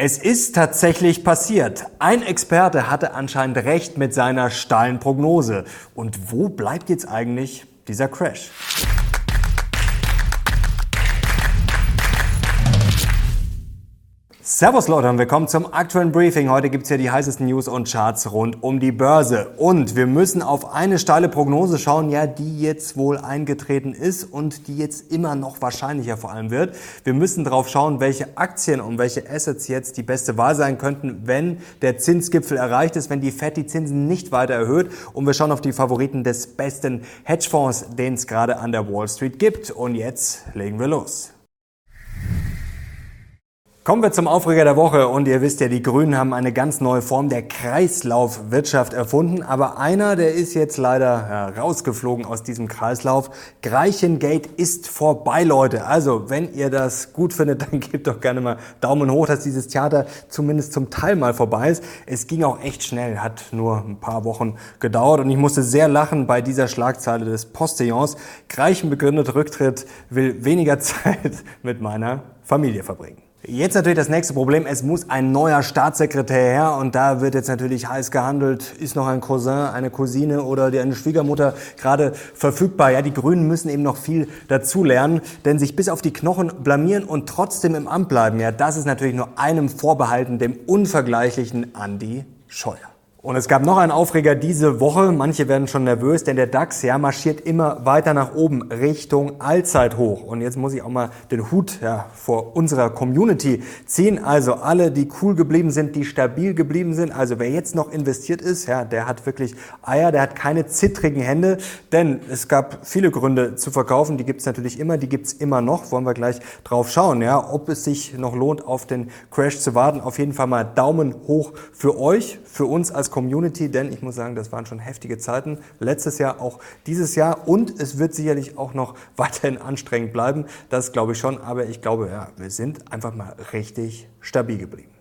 Es ist tatsächlich passiert. Ein Experte hatte anscheinend recht mit seiner steilen Prognose. Und wo bleibt jetzt eigentlich dieser Crash? Servus Leute und willkommen zum aktuellen Briefing. Heute gibt's hier die heißesten News und Charts rund um die Börse. Und wir müssen auf eine steile Prognose schauen, ja, die jetzt wohl eingetreten ist und die jetzt immer noch wahrscheinlicher vor allem wird. Wir müssen drauf schauen, welche Aktien und welche Assets jetzt die beste Wahl sein könnten, wenn der Zinsgipfel erreicht ist, wenn die Fed die Zinsen nicht weiter erhöht. Und wir schauen auf die Favoriten des besten Hedgefonds, den es gerade an der Wall Street gibt. Und jetzt legen wir los. Kommen wir zum Aufreger der Woche und ihr wisst ja, die Grünen haben eine ganz neue Form der Kreislaufwirtschaft erfunden, aber einer, der ist jetzt leider rausgeflogen aus diesem Kreislauf. Greichengate ist vorbei, Leute. Also, wenn ihr das gut findet, dann gebt doch gerne mal Daumen hoch, dass dieses Theater zumindest zum Teil mal vorbei ist. Es ging auch echt schnell, hat nur ein paar Wochen gedauert und ich musste sehr lachen bei dieser Schlagzeile des Postillons. Greichen begründet Rücktritt, will weniger Zeit mit meiner Familie verbringen. Jetzt natürlich das nächste Problem. Es muss ein neuer Staatssekretär her und da wird jetzt natürlich heiß gehandelt. Ist noch ein Cousin, eine Cousine oder eine Schwiegermutter gerade verfügbar? Ja, die Grünen müssen eben noch viel dazulernen, denn sich bis auf die Knochen blamieren und trotzdem im Amt bleiben, ja, das ist natürlich nur einem vorbehalten, dem unvergleichlichen Andi Scheuer. Und es gab noch einen Aufreger diese Woche. Manche werden schon nervös, denn der DAX ja, marschiert immer weiter nach oben Richtung Allzeithoch. Und jetzt muss ich auch mal den Hut ja, vor unserer Community ziehen. Also alle, die cool geblieben sind, die stabil geblieben sind. Also wer jetzt noch investiert ist, ja, der hat wirklich Eier, der hat keine zittrigen Hände. Denn es gab viele Gründe zu verkaufen. Die gibt es natürlich immer, die gibt es immer noch. Wollen wir gleich drauf schauen, ja, ob es sich noch lohnt, auf den Crash zu warten. Auf jeden Fall mal Daumen hoch für euch, für uns als Community, denn ich muss sagen, das waren schon heftige Zeiten. Letztes Jahr, auch dieses Jahr und es wird sicherlich auch noch weiterhin anstrengend bleiben. Das glaube ich schon, aber ich glaube, ja, wir sind einfach mal richtig stabil geblieben.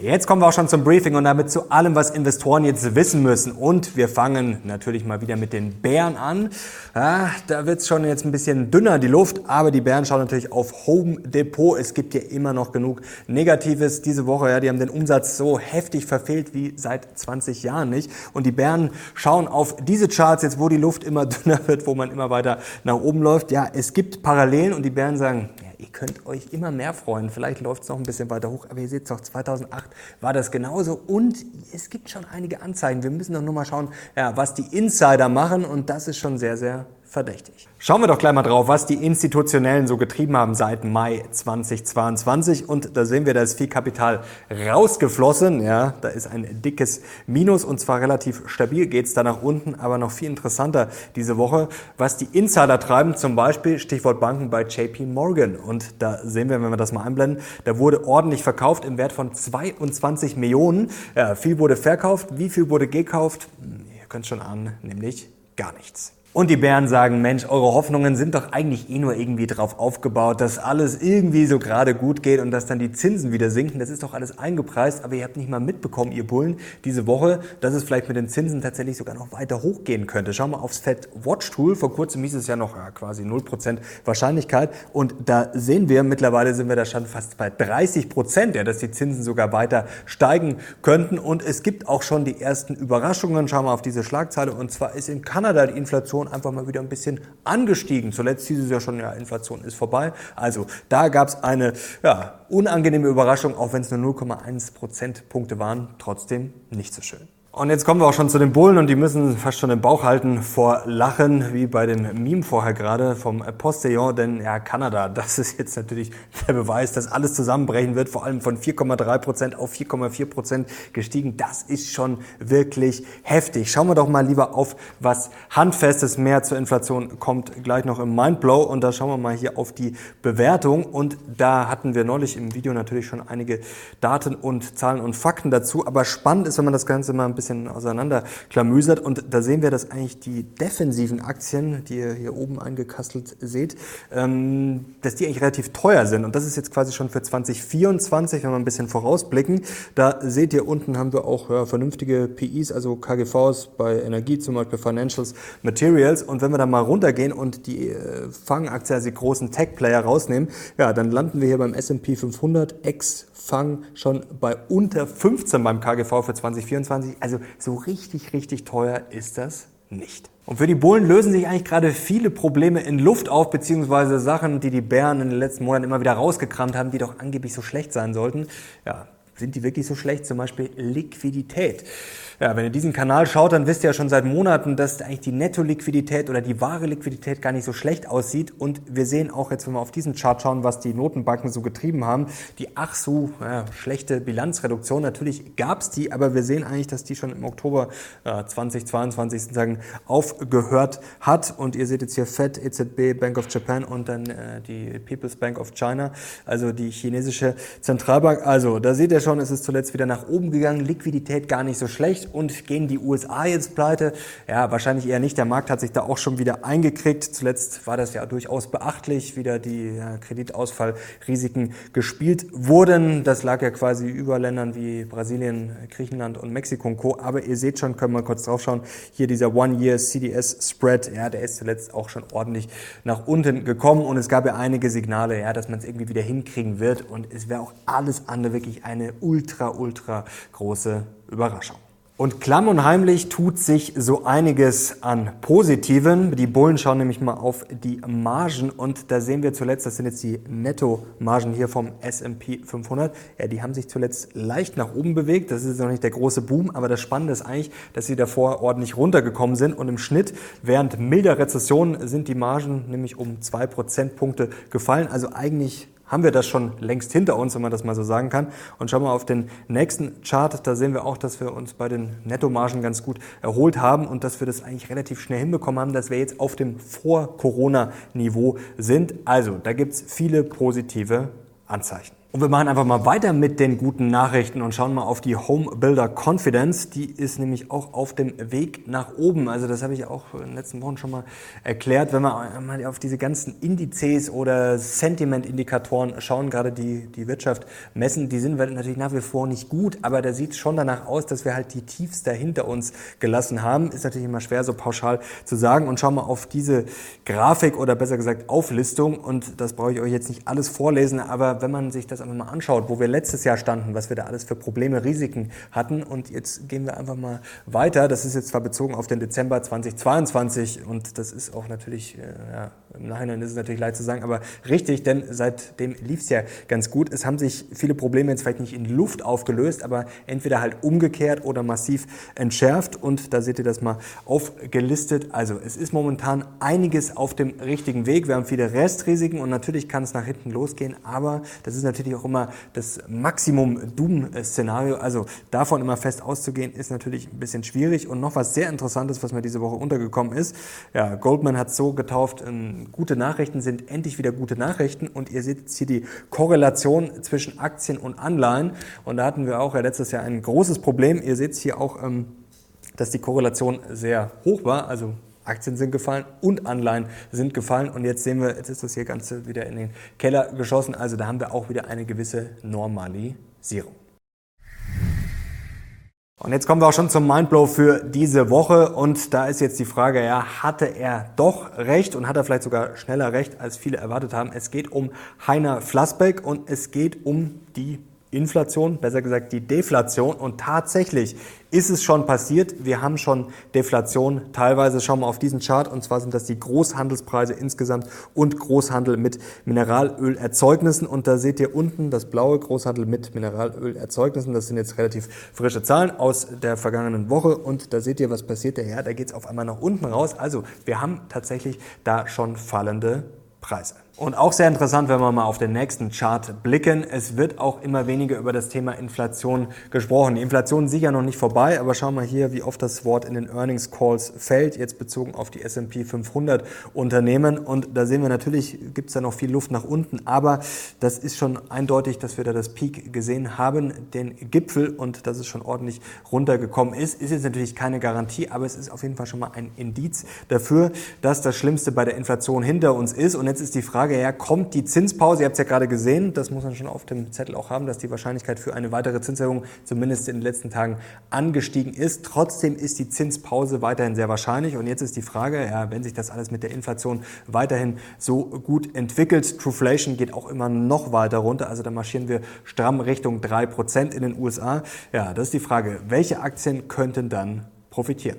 Jetzt kommen wir auch schon zum Briefing und damit zu allem, was Investoren jetzt wissen müssen. Und wir fangen natürlich mal wieder mit den Bären an. Ja, da wird es schon jetzt ein bisschen dünner, die Luft, aber die Bären schauen natürlich auf Home Depot. Es gibt ja immer noch genug Negatives diese Woche. Ja, die haben den Umsatz so heftig verfehlt wie seit 20 Jahren nicht. Und die Bären schauen auf diese Charts jetzt, wo die Luft immer dünner wird, wo man immer weiter nach oben läuft. Ja, es gibt Parallelen und die Bären sagen, Ihr könnt euch immer mehr freuen. Vielleicht läuft es noch ein bisschen weiter hoch, aber ihr seht doch, 2008 war das genauso. Und es gibt schon einige Anzeigen. Wir müssen doch nur mal schauen, ja, was die Insider machen. Und das ist schon sehr, sehr verdächtig. Schauen wir doch gleich mal drauf, was die Institutionellen so getrieben haben seit Mai 2022. Und da sehen wir, da ist viel Kapital rausgeflossen. Ja, da ist ein dickes Minus und zwar relativ stabil geht es da nach unten, aber noch viel interessanter diese Woche, was die Insider treiben, zum Beispiel Stichwort Banken bei JP Morgan. Und da sehen wir, wenn wir das mal einblenden, da wurde ordentlich verkauft im Wert von 22 Millionen. Ja, viel wurde verkauft. Wie viel wurde gekauft? Hm, ihr könnt schon ahnen, nämlich gar nichts. Und die Bären sagen, Mensch, eure Hoffnungen sind doch eigentlich eh nur irgendwie drauf aufgebaut, dass alles irgendwie so gerade gut geht und dass dann die Zinsen wieder sinken. Das ist doch alles eingepreist, aber ihr habt nicht mal mitbekommen, ihr Bullen, diese Woche, dass es vielleicht mit den Zinsen tatsächlich sogar noch weiter hochgehen könnte. Schauen wir aufs Fed Watch Tool. Vor kurzem hieß es ja noch ja, quasi 0% Wahrscheinlichkeit. Und da sehen wir, mittlerweile sind wir da schon fast bei 30 Prozent, ja, dass die Zinsen sogar weiter steigen könnten. Und es gibt auch schon die ersten Überraschungen. Schauen wir auf diese Schlagzeile. Und zwar ist in Kanada die Inflation einfach mal wieder ein bisschen angestiegen. Zuletzt hieß es ja schon, ja, Inflation ist vorbei. Also da gab es eine ja, unangenehme Überraschung, auch wenn es nur 0,1 Prozentpunkte waren. Trotzdem nicht so schön. Und jetzt kommen wir auch schon zu den Bullen und die müssen fast schon den Bauch halten vor Lachen, wie bei dem Meme vorher gerade vom Postillon, denn ja, Kanada, das ist jetzt natürlich der Beweis, dass alles zusammenbrechen wird, vor allem von 4,3 Prozent auf 4,4 Prozent gestiegen. Das ist schon wirklich heftig. Schauen wir doch mal lieber auf was Handfestes. Mehr zur Inflation kommt gleich noch im Mindblow und da schauen wir mal hier auf die Bewertung und da hatten wir neulich im Video natürlich schon einige Daten und Zahlen und Fakten dazu, aber spannend ist, wenn man das Ganze mal ein bisschen bisschen auseinanderklamüsert. Und da sehen wir, dass eigentlich die defensiven Aktien, die ihr hier oben eingekastelt seht, ähm, dass die eigentlich relativ teuer sind. Und das ist jetzt quasi schon für 2024, wenn wir ein bisschen vorausblicken. Da seht ihr unten haben wir auch ja, vernünftige PIs, also KGVs bei Energie zum Beispiel, Financials, Materials. Und wenn wir dann mal runtergehen und die äh, Fangaktien, also die großen Tech-Player rausnehmen, ja, dann landen wir hier beim S&P 500 ex Fang schon bei unter 15 beim KGV für 2024. Also so richtig, richtig teuer ist das nicht. Und für die Bullen lösen sich eigentlich gerade viele Probleme in Luft auf, beziehungsweise Sachen, die die Bären in den letzten Monaten immer wieder rausgekramt haben, die doch angeblich so schlecht sein sollten. Ja, sind die wirklich so schlecht? Zum Beispiel Liquidität. Ja, wenn ihr diesen Kanal schaut, dann wisst ihr ja schon seit Monaten, dass eigentlich die Netto-Liquidität oder die wahre Liquidität gar nicht so schlecht aussieht. Und wir sehen auch jetzt, wenn wir auf diesen Chart schauen, was die Notenbanken so getrieben haben, die ach so ja, schlechte Bilanzreduktion. Natürlich gab es die, aber wir sehen eigentlich, dass die schon im Oktober äh, 2022 sozusagen aufgehört hat. Und ihr seht jetzt hier Fed, EZB, Bank of Japan und dann äh, die People's Bank of China, also die chinesische Zentralbank. Also da seht ihr schon, es ist zuletzt wieder nach oben gegangen. Liquidität gar nicht so schlecht und gehen die USA jetzt pleite? Ja, wahrscheinlich eher nicht. Der Markt hat sich da auch schon wieder eingekriegt. Zuletzt war das ja durchaus beachtlich, wie da die ja, Kreditausfallrisiken gespielt wurden. Das lag ja quasi über Ländern wie Brasilien, Griechenland und Mexiko und Co. Aber ihr seht schon, können wir kurz drauf schauen, hier dieser One-Year CDS Spread, ja, der ist zuletzt auch schon ordentlich nach unten gekommen und es gab ja einige Signale, ja, dass man es irgendwie wieder hinkriegen wird und es wäre auch alles andere wirklich eine ultra, ultra große Überraschung. Und klamm und heimlich tut sich so einiges an Positiven. Die Bullen schauen nämlich mal auf die Margen und da sehen wir zuletzt, das sind jetzt die Netto-Margen hier vom S&P 500. Ja, die haben sich zuletzt leicht nach oben bewegt. Das ist noch nicht der große Boom, aber das Spannende ist eigentlich, dass sie davor ordentlich runtergekommen sind und im Schnitt während milder Rezession sind die Margen nämlich um zwei Prozentpunkte gefallen. Also eigentlich haben wir das schon längst hinter uns, wenn man das mal so sagen kann. Und schauen wir auf den nächsten Chart, da sehen wir auch, dass wir uns bei den Nettomargen ganz gut erholt haben und dass wir das eigentlich relativ schnell hinbekommen haben, dass wir jetzt auf dem Vor-Corona-Niveau sind. Also, da gibt's viele positive Anzeichen. Und wir machen einfach mal weiter mit den guten Nachrichten und schauen mal auf die Home Builder Confidence. Die ist nämlich auch auf dem Weg nach oben. Also das habe ich auch in den letzten Wochen schon mal erklärt. Wenn wir mal auf diese ganzen Indizes oder Sentiment-Indikatoren schauen, gerade die, die Wirtschaft messen, die sind natürlich nach wie vor nicht gut, aber da sieht es schon danach aus, dass wir halt die Tiefs da hinter uns gelassen haben. Ist natürlich immer schwer so pauschal zu sagen. Und schauen wir auf diese Grafik oder besser gesagt Auflistung. Und das brauche ich euch jetzt nicht alles vorlesen, aber wenn man sich das das einfach mal anschaut, wo wir letztes Jahr standen, was wir da alles für Probleme, Risiken hatten. Und jetzt gehen wir einfach mal weiter. Das ist jetzt zwar bezogen auf den Dezember 2022 und das ist auch natürlich, äh, ja, im Nachhinein ist es natürlich leid zu sagen, aber richtig, denn seitdem lief es ja ganz gut. Es haben sich viele Probleme jetzt vielleicht nicht in Luft aufgelöst, aber entweder halt umgekehrt oder massiv entschärft. Und da seht ihr das mal aufgelistet. Also es ist momentan einiges auf dem richtigen Weg. Wir haben viele Restrisiken und natürlich kann es nach hinten losgehen, aber das ist natürlich auch immer das Maximum-Doom-Szenario. Also davon immer fest auszugehen, ist natürlich ein bisschen schwierig. Und noch was sehr Interessantes, was mir diese Woche untergekommen ist. Ja, Goldman hat so getauft, ähm, gute Nachrichten sind endlich wieder gute Nachrichten. Und ihr seht jetzt hier die Korrelation zwischen Aktien und Anleihen. Und da hatten wir auch ja letztes Jahr ein großes Problem. Ihr seht hier auch, ähm, dass die Korrelation sehr hoch war, also Aktien sind gefallen und Anleihen sind gefallen. Und jetzt sehen wir, jetzt ist das hier Ganze wieder in den Keller geschossen. Also da haben wir auch wieder eine gewisse Normalisierung. Und jetzt kommen wir auch schon zum Mindblow für diese Woche. Und da ist jetzt die Frage, ja, hatte er doch recht und hat er vielleicht sogar schneller recht, als viele erwartet haben? Es geht um Heiner Flassbeck und es geht um die Inflation, besser gesagt die Deflation. Und tatsächlich ist es schon passiert. Wir haben schon Deflation. Teilweise schauen wir auf diesen Chart. Und zwar sind das die Großhandelspreise insgesamt und Großhandel mit Mineralölerzeugnissen. Und da seht ihr unten das blaue Großhandel mit Mineralölerzeugnissen. Das sind jetzt relativ frische Zahlen aus der vergangenen Woche. Und da seht ihr, was passiert. Ja, da geht es auf einmal nach unten raus. Also wir haben tatsächlich da schon fallende Preise. Und auch sehr interessant, wenn wir mal auf den nächsten Chart blicken. Es wird auch immer weniger über das Thema Inflation gesprochen. Die Inflation ist sicher noch nicht vorbei, aber schauen wir hier, wie oft das Wort in den Earnings Calls fällt, jetzt bezogen auf die S&P 500 Unternehmen. Und da sehen wir natürlich, gibt es da noch viel Luft nach unten, aber das ist schon eindeutig, dass wir da das Peak gesehen haben, den Gipfel und dass es schon ordentlich runtergekommen ist. Ist jetzt natürlich keine Garantie, aber es ist auf jeden Fall schon mal ein Indiz dafür, dass das Schlimmste bei der Inflation hinter uns ist. Und jetzt ist die Frage, Frage her, kommt die Zinspause? Ihr habt es ja gerade gesehen, das muss man schon auf dem Zettel auch haben, dass die Wahrscheinlichkeit für eine weitere Zinserhöhung zumindest in den letzten Tagen angestiegen ist. Trotzdem ist die Zinspause weiterhin sehr wahrscheinlich. Und jetzt ist die Frage, ja, wenn sich das alles mit der Inflation weiterhin so gut entwickelt, Truflation geht auch immer noch weiter runter, also da marschieren wir stramm Richtung drei Prozent in den USA. Ja, das ist die Frage, welche Aktien könnten dann profitieren?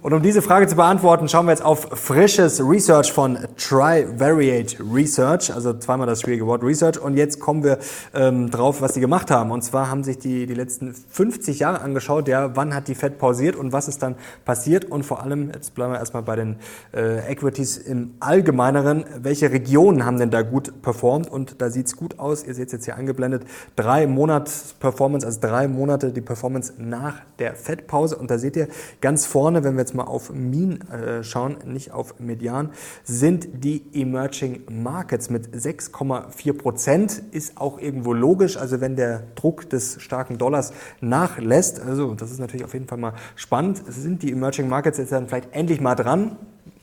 Und um diese Frage zu beantworten, schauen wir jetzt auf frisches Research von Trivariate Research, also zweimal das schwierige Wort Research. Und jetzt kommen wir ähm, drauf, was die gemacht haben. Und zwar haben sich die die letzten 50 Jahre angeschaut, ja, wann hat die Fed pausiert und was ist dann passiert. Und vor allem, jetzt bleiben wir erstmal bei den äh, Equities im Allgemeineren, welche Regionen haben denn da gut performt? Und da sieht's gut aus. Ihr seht es jetzt hier angeblendet. Drei Monats Performance, also drei Monate die Performance nach der Fed-Pause. Und da seht ihr ganz vorne, wenn wir jetzt mal auf Mean äh, schauen, nicht auf Median, sind die Emerging Markets mit 6,4 Prozent. Ist auch irgendwo logisch. Also wenn der Druck des starken Dollars nachlässt, also das ist natürlich auf jeden Fall mal spannend, sind die Emerging Markets jetzt dann vielleicht endlich mal dran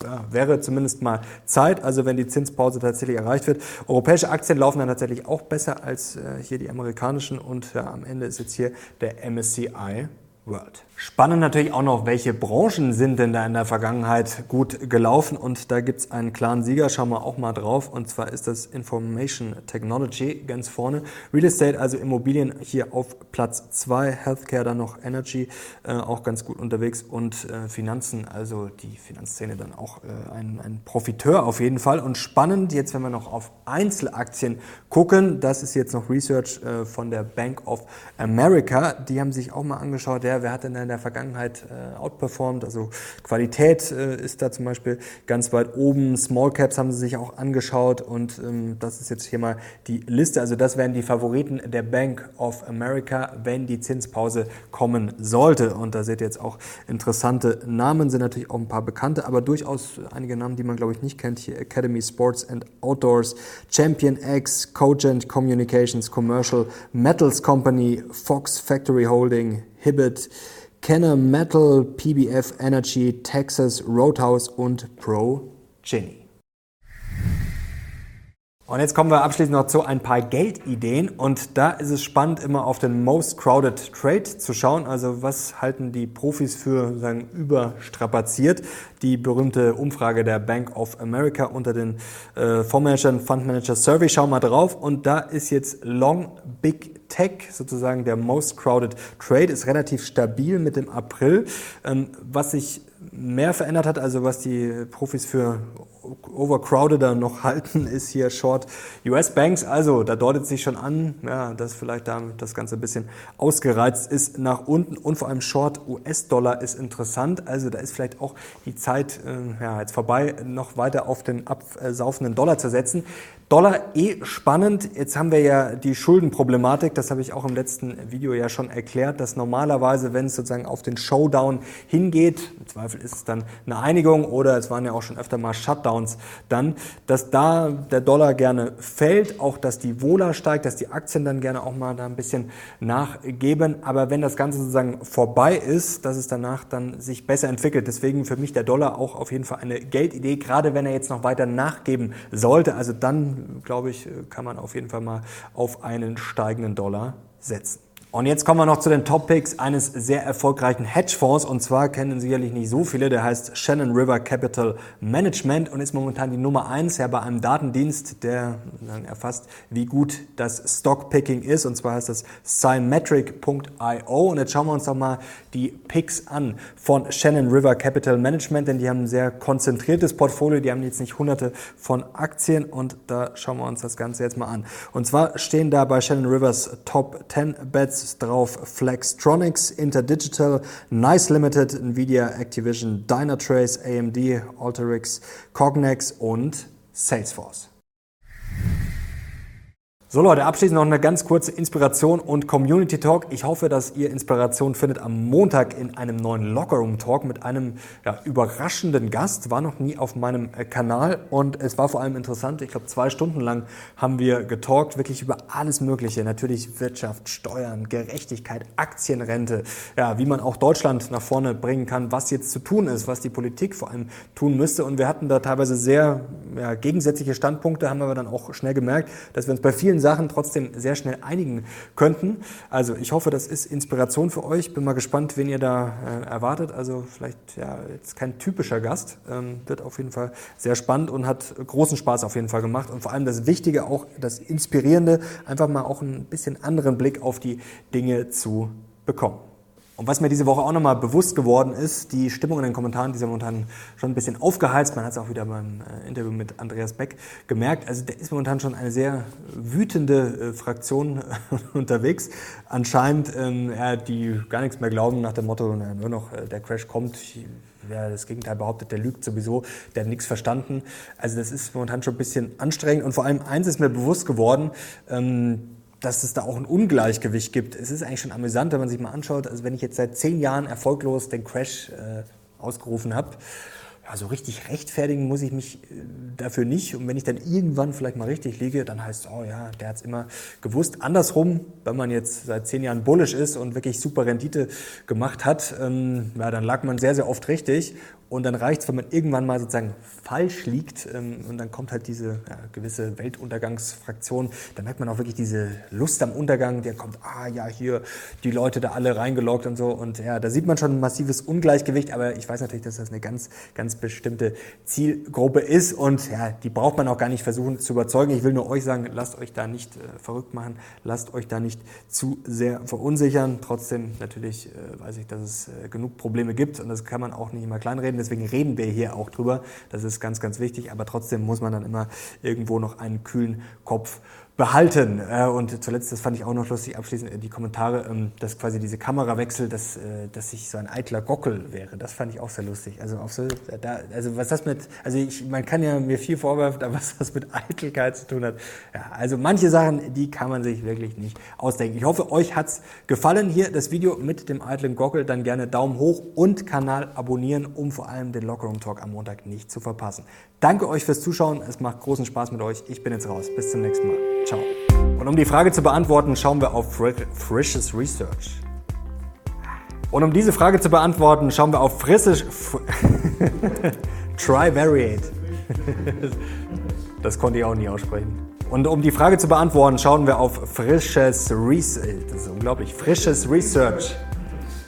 ja, wäre zumindest mal Zeit, also wenn die Zinspause tatsächlich erreicht wird. Europäische Aktien laufen dann tatsächlich auch besser als äh, hier die amerikanischen und ja, am Ende ist jetzt hier der MSCI World. Spannend natürlich auch noch, welche Branchen sind denn da in der Vergangenheit gut gelaufen? Und da gibt's einen klaren Sieger, schauen wir auch mal drauf. Und zwar ist das Information Technology ganz vorne. Real Estate, also Immobilien hier auf Platz zwei, Healthcare dann noch Energy äh, auch ganz gut unterwegs. Und äh, Finanzen, also die Finanzszene dann auch äh, ein, ein Profiteur auf jeden Fall. Und spannend jetzt, wenn wir noch auf Einzelaktien gucken, das ist jetzt noch Research äh, von der Bank of America, die haben sich auch mal angeschaut, ja, wer hat denn in der Vergangenheit äh, outperformed. Also Qualität äh, ist da zum Beispiel ganz weit oben. Small Caps haben sie sich auch angeschaut und ähm, das ist jetzt hier mal die Liste. Also das wären die Favoriten der Bank of America, wenn die Zinspause kommen sollte. Und da seht ihr jetzt auch interessante Namen, sind natürlich auch ein paar bekannte, aber durchaus einige Namen, die man glaube ich nicht kennt. Hier Academy Sports and Outdoors, Champion X, Cogent Communications, Commercial Metals Company, Fox Factory Holding, Hibbett, Kenner Metal, PBF Energy, Texas Roadhouse und Pro Ginny. Und jetzt kommen wir abschließend noch zu ein paar Geldideen. Und da ist es spannend, immer auf den Most Crowded Trade zu schauen. Also was halten die Profis für sagen, überstrapaziert? Die berühmte Umfrage der Bank of America unter den äh, Fondsmanagern, Fundmanager Survey. Schauen wir drauf. Und da ist jetzt Long Big Tech, sozusagen der Most Crowded Trade, ist relativ stabil mit dem April. Ähm, was sich mehr verändert hat, also was die Profis für overcrowdeder noch halten, ist hier Short US Banks. Also da deutet sich schon an, ja, dass vielleicht da das Ganze ein bisschen ausgereizt ist nach unten und vor allem Short US-Dollar ist interessant. Also da ist vielleicht auch die Zeit äh, ja, jetzt vorbei, noch weiter auf den absaufenden Dollar zu setzen. Dollar eh spannend. Jetzt haben wir ja die Schuldenproblematik. Das habe ich auch im letzten Video ja schon erklärt, dass normalerweise, wenn es sozusagen auf den Showdown hingeht, im Zweifel ist es dann eine Einigung oder es waren ja auch schon öfter mal Shutdowns, dann, dass da der Dollar gerne fällt, auch dass die Wohler steigt, dass die Aktien dann gerne auch mal da ein bisschen nachgeben. Aber wenn das Ganze sozusagen vorbei ist, dass es danach dann sich besser entwickelt. Deswegen für mich der Dollar auch auf jeden Fall eine Geldidee, gerade wenn er jetzt noch weiter nachgeben sollte. Also dann glaube ich, kann man auf jeden Fall mal auf einen steigenden Dollar setzen. Und jetzt kommen wir noch zu den Top-Picks eines sehr erfolgreichen Hedgefonds. Und zwar kennen sicherlich nicht so viele. Der heißt Shannon River Capital Management und ist momentan die Nummer eins ja, bei einem Datendienst, der erfasst, wie gut das Stockpicking ist. Und zwar heißt das Symmetric.io. Und jetzt schauen wir uns doch mal die Picks an von Shannon River Capital Management, denn die haben ein sehr konzentriertes Portfolio. Die haben jetzt nicht hunderte von Aktien. Und da schauen wir uns das Ganze jetzt mal an. Und zwar stehen da bei Shannon Rivers Top 10 Bets drauf Flextronics, Interdigital, Nice Limited, Nvidia, Activision, Dynatrace, AMD, Alteryx, Cognex und Salesforce. So Leute, abschließend noch eine ganz kurze Inspiration und Community Talk. Ich hoffe, dass ihr Inspiration findet am Montag in einem neuen Lockerroom Talk mit einem ja, überraschenden Gast. War noch nie auf meinem äh, Kanal und es war vor allem interessant. Ich glaube, zwei Stunden lang haben wir getalkt, wirklich über alles Mögliche. Natürlich Wirtschaft, Steuern, Gerechtigkeit, Aktienrente, ja, wie man auch Deutschland nach vorne bringen kann, was jetzt zu tun ist, was die Politik vor allem tun müsste. Und wir hatten da teilweise sehr ja, gegensätzliche Standpunkte, haben aber dann auch schnell gemerkt, dass wir uns bei vielen Sachen trotzdem sehr schnell einigen könnten. Also ich hoffe, das ist Inspiration für euch. Bin mal gespannt, wen ihr da äh, erwartet. Also vielleicht ja jetzt kein typischer Gast. Ähm, wird auf jeden Fall sehr spannend und hat großen Spaß auf jeden Fall gemacht. Und vor allem das Wichtige, auch das Inspirierende, einfach mal auch ein bisschen anderen Blick auf die Dinge zu bekommen. Und was mir diese Woche auch nochmal bewusst geworden ist, die Stimmung in den Kommentaren, die ja momentan schon ein bisschen aufgeheizt. Man hat es auch wieder beim äh, Interview mit Andreas Beck gemerkt. Also da ist momentan schon eine sehr wütende äh, Fraktion unterwegs. Anscheinend, ähm, ja, die gar nichts mehr glauben nach dem Motto, na, nur noch äh, der Crash kommt. Wer das Gegenteil behauptet, der lügt sowieso, der hat nichts verstanden. Also das ist momentan schon ein bisschen anstrengend. Und vor allem eins ist mir bewusst geworden, ähm, dass es da auch ein Ungleichgewicht gibt. Es ist eigentlich schon amüsant, wenn man sich mal anschaut, also wenn ich jetzt seit zehn Jahren erfolglos den Crash äh, ausgerufen habe, ja, so richtig rechtfertigen muss ich mich äh, dafür nicht. Und wenn ich dann irgendwann vielleicht mal richtig liege, dann heißt es, oh ja, der hat es immer gewusst. Andersrum, wenn man jetzt seit zehn Jahren bullish ist und wirklich super Rendite gemacht hat, ähm, ja, dann lag man sehr, sehr oft richtig. Und dann reicht es, wenn man irgendwann mal sozusagen falsch liegt ähm, und dann kommt halt diese ja, gewisse Weltuntergangsfraktion. Dann merkt man auch wirklich diese Lust am Untergang. Der kommt, ah ja, hier die Leute da alle reingeloggt und so. Und ja, da sieht man schon ein massives Ungleichgewicht. Aber ich weiß natürlich, dass das eine ganz, ganz bestimmte Zielgruppe ist. Und ja, die braucht man auch gar nicht versuchen zu überzeugen. Ich will nur euch sagen, lasst euch da nicht äh, verrückt machen. Lasst euch da nicht zu sehr verunsichern. Trotzdem natürlich äh, weiß ich, dass es äh, genug Probleme gibt. Und das kann man auch nicht immer kleinreden reden. Deswegen reden wir hier auch drüber. Das ist ganz, ganz wichtig. Aber trotzdem muss man dann immer irgendwo noch einen kühlen Kopf behalten. Äh, und zuletzt, das fand ich auch noch lustig, abschließend äh, die Kommentare, ähm, dass quasi diese Kamerawechsel, dass, äh, dass ich so ein eitler Gockel wäre. Das fand ich auch sehr lustig. Also, auf so, da, also was das mit, also ich, man kann ja mir viel vorwerfen, aber was das mit Eitelkeit zu tun hat. Ja, also manche Sachen, die kann man sich wirklich nicht ausdenken. Ich hoffe, euch hat's gefallen hier, das Video mit dem eitlen Gockel. Dann gerne Daumen hoch und Kanal abonnieren, um vor allem den Lockerroom Talk am Montag nicht zu verpassen. Danke euch fürs Zuschauen. Es macht großen Spaß mit euch. Ich bin jetzt raus. Bis zum nächsten Mal. Ciao. Und um die Frage zu beantworten, schauen wir auf Frisches Research. Und um diese Frage zu beantworten, schauen wir auf frisches. Fr Trivariate. das konnte ich auch nie aussprechen. Und um die Frage zu beantworten, schauen wir auf frisches Research. Das ist unglaublich. Frisches Research.